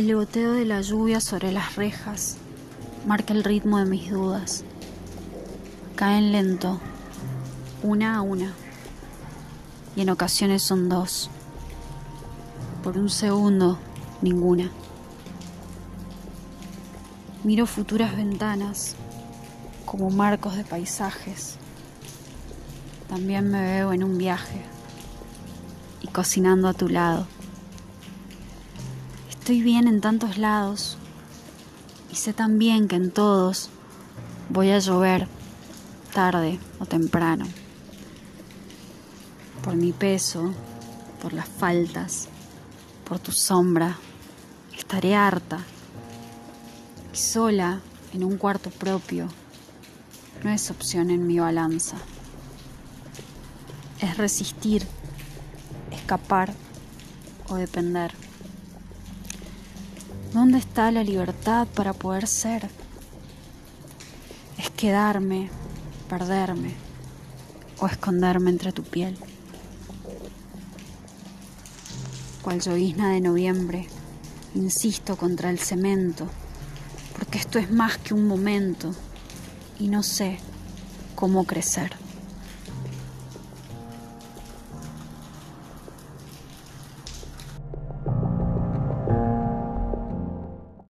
El goteo de la lluvia sobre las rejas marca el ritmo de mis dudas. Caen lento, una a una, y en ocasiones son dos. Por un segundo, ninguna. Miro futuras ventanas como marcos de paisajes. También me veo en un viaje y cocinando a tu lado. Estoy bien en tantos lados y sé también que en todos voy a llover tarde o temprano. Por mi peso, por las faltas, por tu sombra, estaré harta y sola en un cuarto propio no es opción en mi balanza. Es resistir, escapar o depender. ¿Dónde está la libertad para poder ser? Es quedarme, perderme o esconderme entre tu piel. Cual llovizna de noviembre, insisto contra el cemento, porque esto es más que un momento y no sé cómo crecer.